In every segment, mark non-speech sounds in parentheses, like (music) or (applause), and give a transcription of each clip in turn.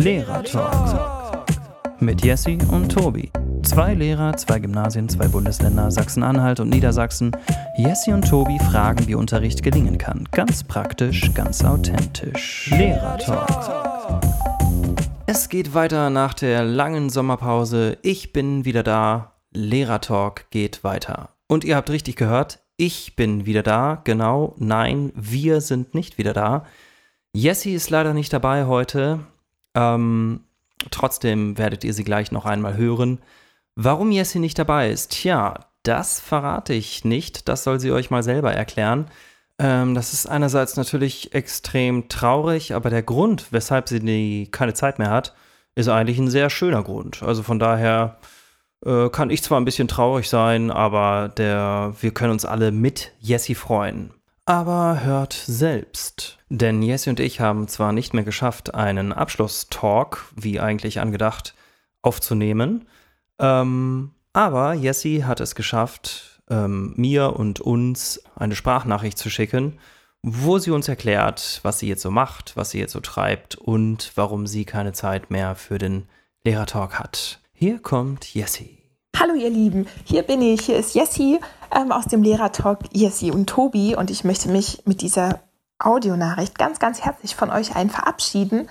Lehrer-Talk mit Jessie und Tobi. Zwei Lehrer, zwei Gymnasien, zwei Bundesländer, Sachsen-Anhalt und Niedersachsen. Jessie und Tobi fragen, wie Unterricht gelingen kann. Ganz praktisch, ganz authentisch. Lehrer-Talk. Es geht weiter nach der langen Sommerpause. Ich bin wieder da. Lehrer-Talk geht weiter. Und ihr habt richtig gehört, ich bin wieder da. Genau, nein, wir sind nicht wieder da. Jessie ist leider nicht dabei heute. Ähm, trotzdem werdet ihr sie gleich noch einmal hören. Warum Jessie nicht dabei ist? Tja, das verrate ich nicht. Das soll sie euch mal selber erklären. Ähm, das ist einerseits natürlich extrem traurig, aber der Grund, weshalb sie die keine Zeit mehr hat, ist eigentlich ein sehr schöner Grund. Also von daher äh, kann ich zwar ein bisschen traurig sein, aber der, wir können uns alle mit Jessie freuen. Aber hört selbst. Denn Jessie und ich haben zwar nicht mehr geschafft, einen Abschlusstalk, wie eigentlich angedacht, aufzunehmen, ähm, aber Jessie hat es geschafft, ähm, mir und uns eine Sprachnachricht zu schicken, wo sie uns erklärt, was sie jetzt so macht, was sie jetzt so treibt und warum sie keine Zeit mehr für den Lehrertalk hat. Hier kommt Jessie. Hallo ihr Lieben, hier bin ich, hier ist Jessie ähm, aus dem Lehrertalk Jessie und Tobi und ich möchte mich mit dieser Audionachricht ganz, ganz herzlich von euch allen verabschieden.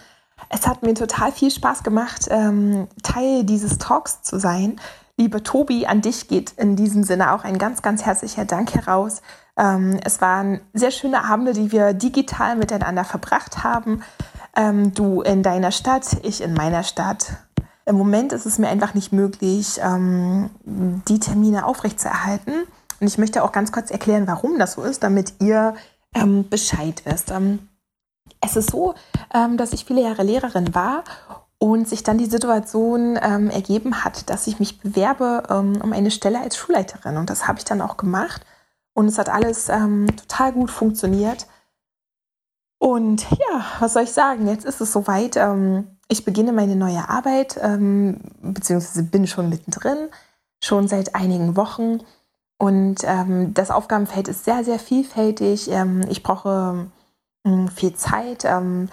Es hat mir total viel Spaß gemacht, ähm, Teil dieses Talks zu sein. Lieber Tobi, an dich geht in diesem Sinne auch ein ganz, ganz herzlicher Dank heraus. Ähm, es waren sehr schöne Abende, die wir digital miteinander verbracht haben. Ähm, du in deiner Stadt, ich in meiner Stadt. Im Moment ist es mir einfach nicht möglich, ähm, die Termine aufrechtzuerhalten. Und ich möchte auch ganz kurz erklären, warum das so ist, damit ihr ähm, Bescheid wisst. Ähm, es ist so, ähm, dass ich viele Jahre Lehrerin war und sich dann die Situation ähm, ergeben hat, dass ich mich bewerbe ähm, um eine Stelle als Schulleiterin. Und das habe ich dann auch gemacht. Und es hat alles ähm, total gut funktioniert. Und ja, was soll ich sagen? Jetzt ist es soweit. Ähm, ich beginne meine neue Arbeit, ähm, beziehungsweise bin schon mittendrin, schon seit einigen Wochen. Und ähm, das Aufgabenfeld ist sehr, sehr vielfältig. Ähm, ich brauche ähm, viel Zeit, ähm,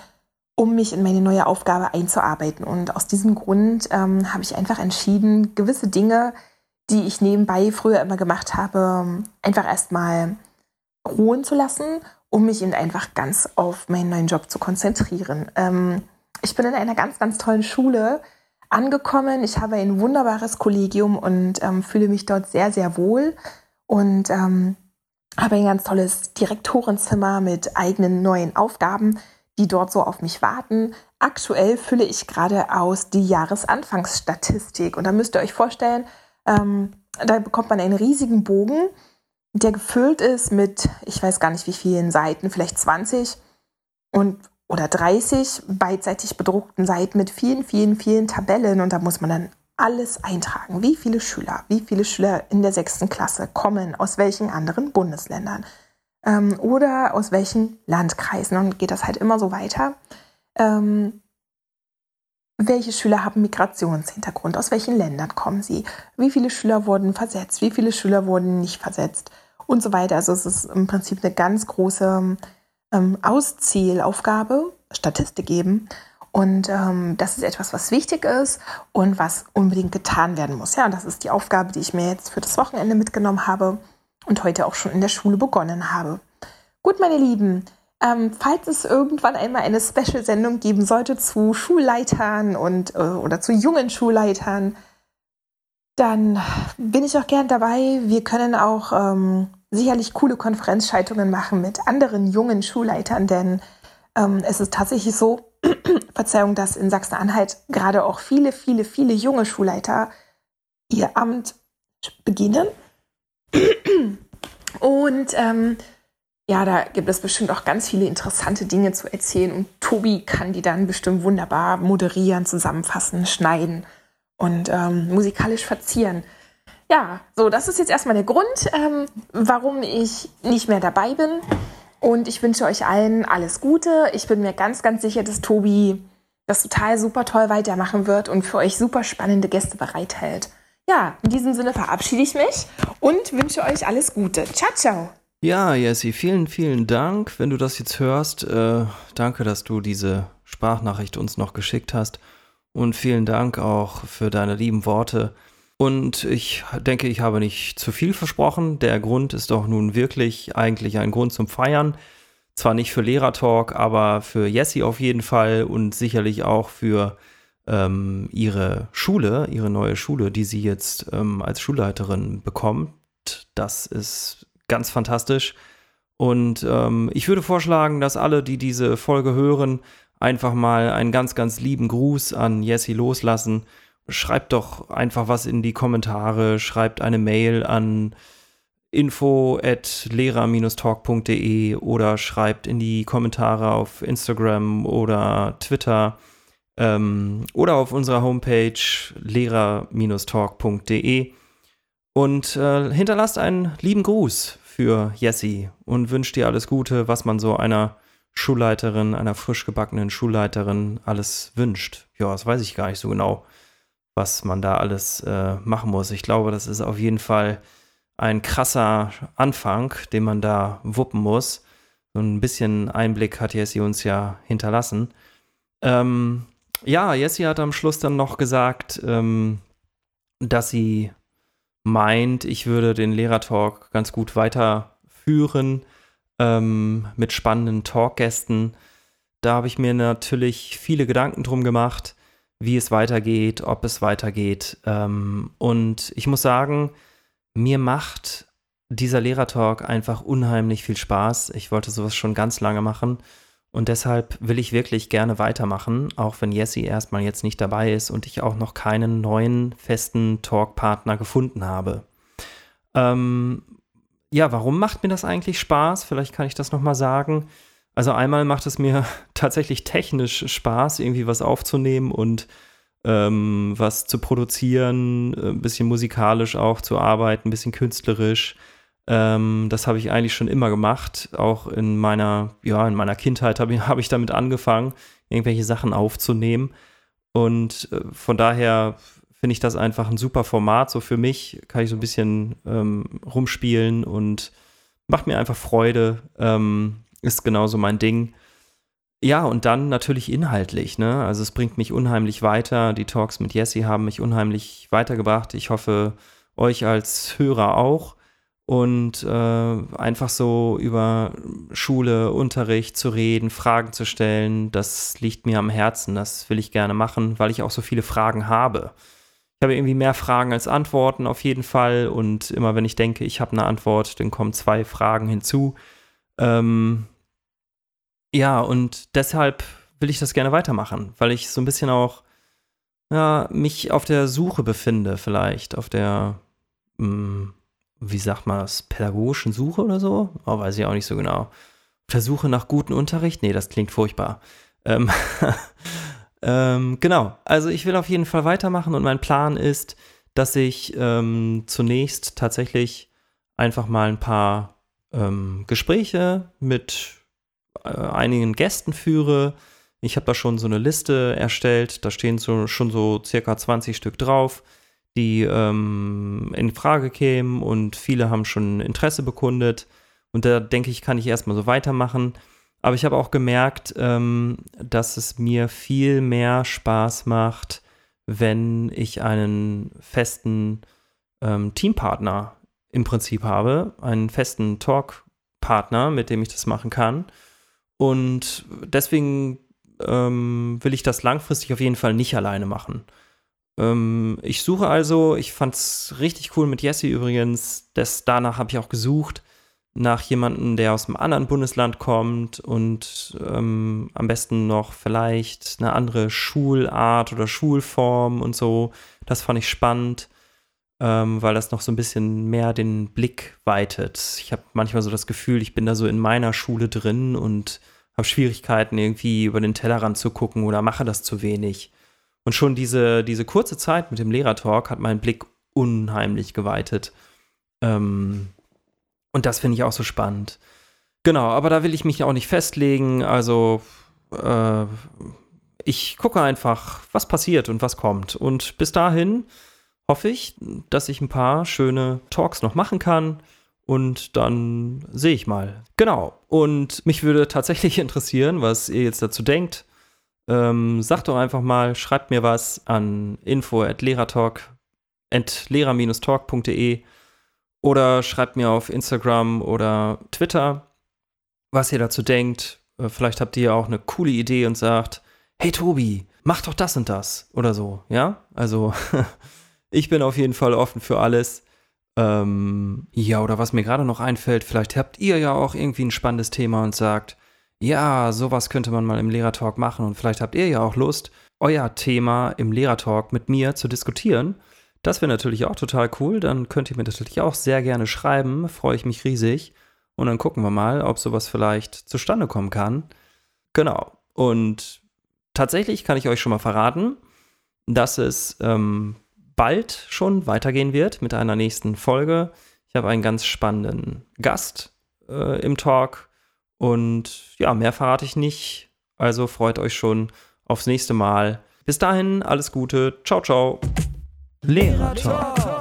um mich in meine neue Aufgabe einzuarbeiten. Und aus diesem Grund ähm, habe ich einfach entschieden, gewisse Dinge, die ich nebenbei früher immer gemacht habe, einfach erstmal ruhen zu lassen, um mich eben einfach ganz auf meinen neuen Job zu konzentrieren. Ähm, ich bin in einer ganz, ganz tollen Schule angekommen. Ich habe ein wunderbares Kollegium und ähm, fühle mich dort sehr, sehr wohl und ähm, habe ein ganz tolles Direktorenzimmer mit eigenen neuen Aufgaben, die dort so auf mich warten. Aktuell fülle ich gerade aus die Jahresanfangsstatistik und da müsst ihr euch vorstellen, ähm, da bekommt man einen riesigen Bogen, der gefüllt ist mit, ich weiß gar nicht wie vielen Seiten, vielleicht 20 und oder 30 beidseitig bedruckten Seiten mit vielen, vielen, vielen Tabellen und da muss man dann alles eintragen. Wie viele Schüler, wie viele Schüler in der sechsten Klasse kommen aus welchen anderen Bundesländern ähm, oder aus welchen Landkreisen und geht das halt immer so weiter. Ähm, welche Schüler haben Migrationshintergrund? Aus welchen Ländern kommen sie? Wie viele Schüler wurden versetzt? Wie viele Schüler wurden nicht versetzt? Und so weiter. Also es ist im Prinzip eine ganz große ähm, Auszielaufgabe, Statistik geben. Und ähm, das ist etwas, was wichtig ist und was unbedingt getan werden muss. Ja, und das ist die Aufgabe, die ich mir jetzt für das Wochenende mitgenommen habe und heute auch schon in der Schule begonnen habe. Gut, meine Lieben, ähm, falls es irgendwann einmal eine Special-Sendung geben sollte zu Schulleitern und äh, oder zu jungen Schulleitern, dann bin ich auch gern dabei. Wir können auch ähm, sicherlich coole Konferenzschaltungen machen mit anderen jungen Schulleitern, denn ähm, es ist tatsächlich so, (clears throat) Verzeihung, dass in Sachsen-Anhalt gerade auch viele, viele, viele junge Schulleiter ihr Amt beginnen. (clears throat) Und ähm, ja, da gibt es bestimmt auch ganz viele interessante Dinge zu erzählen und Tobi kann die dann bestimmt wunderbar moderieren, zusammenfassen, schneiden und ähm, musikalisch verzieren. Ja, so, das ist jetzt erstmal der Grund, ähm, warum ich nicht mehr dabei bin. Und ich wünsche euch allen alles Gute. Ich bin mir ganz, ganz sicher, dass Tobi das total super toll weitermachen wird und für euch super spannende Gäste bereithält. Ja, in diesem Sinne verabschiede ich mich und wünsche euch alles Gute. Ciao, ciao. Ja, Jessie, vielen, vielen Dank. Wenn du das jetzt hörst, äh, danke, dass du diese Sprachnachricht uns noch geschickt hast. Und vielen Dank auch für deine lieben Worte. Und ich denke, ich habe nicht zu viel versprochen. Der Grund ist doch nun wirklich eigentlich ein Grund zum Feiern. Zwar nicht für Lehrertalk, aber für Jessie auf jeden Fall und sicherlich auch für ähm, ihre Schule, ihre neue Schule, die sie jetzt ähm, als Schulleiterin bekommt. Das ist ganz fantastisch. Und ähm, ich würde vorschlagen, dass alle, die diese Folge hören, einfach mal einen ganz, ganz lieben Gruß an Jessie loslassen. Schreibt doch einfach was in die Kommentare, schreibt eine Mail an info at lehrer-talk.de oder schreibt in die Kommentare auf Instagram oder Twitter ähm, oder auf unserer Homepage lehrer-talk.de und äh, hinterlasst einen lieben Gruß für Jessie und wünscht dir alles Gute, was man so einer Schulleiterin, einer frisch gebackenen Schulleiterin alles wünscht. Ja, das weiß ich gar nicht so genau, was man da alles äh, machen muss. Ich glaube, das ist auf jeden Fall ein krasser Anfang, den man da wuppen muss. So ein bisschen Einblick hat Jessie uns ja hinterlassen. Ähm, ja, Jessie hat am Schluss dann noch gesagt, ähm, dass sie meint, ich würde den Lehrertalk ganz gut weiterführen ähm, mit spannenden Talkgästen. Da habe ich mir natürlich viele Gedanken drum gemacht, wie es weitergeht, ob es weitergeht. Ähm, und ich muss sagen, mir macht dieser Lehrertalk einfach unheimlich viel Spaß. Ich wollte sowas schon ganz lange machen. Und deshalb will ich wirklich gerne weitermachen, auch wenn Jessie erstmal jetzt nicht dabei ist und ich auch noch keinen neuen festen Talkpartner gefunden habe. Ähm, ja, warum macht mir das eigentlich Spaß? Vielleicht kann ich das nochmal sagen. Also einmal macht es mir (laughs) tatsächlich technisch Spaß, irgendwie was aufzunehmen und ähm, was zu produzieren, ein bisschen musikalisch auch zu arbeiten, ein bisschen künstlerisch. Ähm, das habe ich eigentlich schon immer gemacht. Auch in meiner, ja, in meiner Kindheit habe ich, (laughs) hab ich damit angefangen, irgendwelche Sachen aufzunehmen. Und äh, von daher finde ich das einfach ein super Format. So für mich kann ich so ein bisschen ähm, rumspielen und macht mir einfach Freude. Ähm, ist genauso mein Ding. Ja, und dann natürlich inhaltlich, ne? Also es bringt mich unheimlich weiter. Die Talks mit Jessie haben mich unheimlich weitergebracht. Ich hoffe, euch als Hörer auch und äh, einfach so über Schule, Unterricht zu reden, Fragen zu stellen, das liegt mir am Herzen. Das will ich gerne machen, weil ich auch so viele Fragen habe. Ich habe irgendwie mehr Fragen als Antworten auf jeden Fall und immer wenn ich denke, ich habe eine Antwort, dann kommen zwei Fragen hinzu. Ähm, ja, und deshalb will ich das gerne weitermachen, weil ich so ein bisschen auch ja, mich auf der Suche befinde, vielleicht, auf der mh, mm, wie sagt man das, pädagogischen Suche oder so? Oh, weiß ich auch nicht so genau. Versuche nach gutem Unterricht? Nee, das klingt furchtbar. Ähm, (laughs) ähm, genau, also ich will auf jeden Fall weitermachen und mein Plan ist, dass ich ähm, zunächst tatsächlich einfach mal ein paar ähm, Gespräche mit äh, einigen Gästen führe. Ich habe da schon so eine Liste erstellt, da stehen so, schon so circa 20 Stück drauf die ähm, in Frage kämen und viele haben schon Interesse bekundet. Und da denke ich, kann ich erstmal so weitermachen. Aber ich habe auch gemerkt, ähm, dass es mir viel mehr Spaß macht, wenn ich einen festen ähm, Teampartner im Prinzip habe, einen festen Talkpartner, mit dem ich das machen kann. Und deswegen ähm, will ich das langfristig auf jeden Fall nicht alleine machen. Ähm, ich suche also, ich fand es richtig cool mit Jesse übrigens. Das, danach habe ich auch gesucht nach jemandem, der aus einem anderen Bundesland kommt und ähm, am besten noch vielleicht eine andere Schulart oder Schulform und so. Das fand ich spannend, ähm, weil das noch so ein bisschen mehr den Blick weitet. Ich habe manchmal so das Gefühl, ich bin da so in meiner Schule drin und habe Schwierigkeiten, irgendwie über den Tellerrand zu gucken oder mache das zu wenig. Und schon diese, diese kurze Zeit mit dem Lehrertalk hat meinen Blick unheimlich geweitet. Ähm, und das finde ich auch so spannend. Genau, aber da will ich mich auch nicht festlegen. Also äh, ich gucke einfach, was passiert und was kommt. Und bis dahin hoffe ich, dass ich ein paar schöne Talks noch machen kann. Und dann sehe ich mal. Genau. Und mich würde tatsächlich (laughs) interessieren, was ihr jetzt dazu denkt. Ähm, sagt doch einfach mal, schreibt mir was an info at lehrertalk, at lehrer-talk.de oder schreibt mir auf Instagram oder Twitter, was ihr dazu denkt. Äh, vielleicht habt ihr auch eine coole Idee und sagt, hey Tobi, mach doch das und das oder so, ja? Also (laughs) ich bin auf jeden Fall offen für alles. Ähm, ja, oder was mir gerade noch einfällt, vielleicht habt ihr ja auch irgendwie ein spannendes Thema und sagt, ja, sowas könnte man mal im Lehrertalk machen und vielleicht habt ihr ja auch Lust, euer Thema im Lehrertalk mit mir zu diskutieren. Das wäre natürlich auch total cool. Dann könnt ihr mir natürlich auch sehr gerne schreiben. Freue ich mich riesig. Und dann gucken wir mal, ob sowas vielleicht zustande kommen kann. Genau. Und tatsächlich kann ich euch schon mal verraten, dass es ähm, bald schon weitergehen wird mit einer nächsten Folge. Ich habe einen ganz spannenden Gast äh, im Talk und ja, mehr verrate ich nicht. Also freut euch schon aufs nächste Mal. Bis dahin, alles Gute. Ciao, ciao. Lehrer Talk.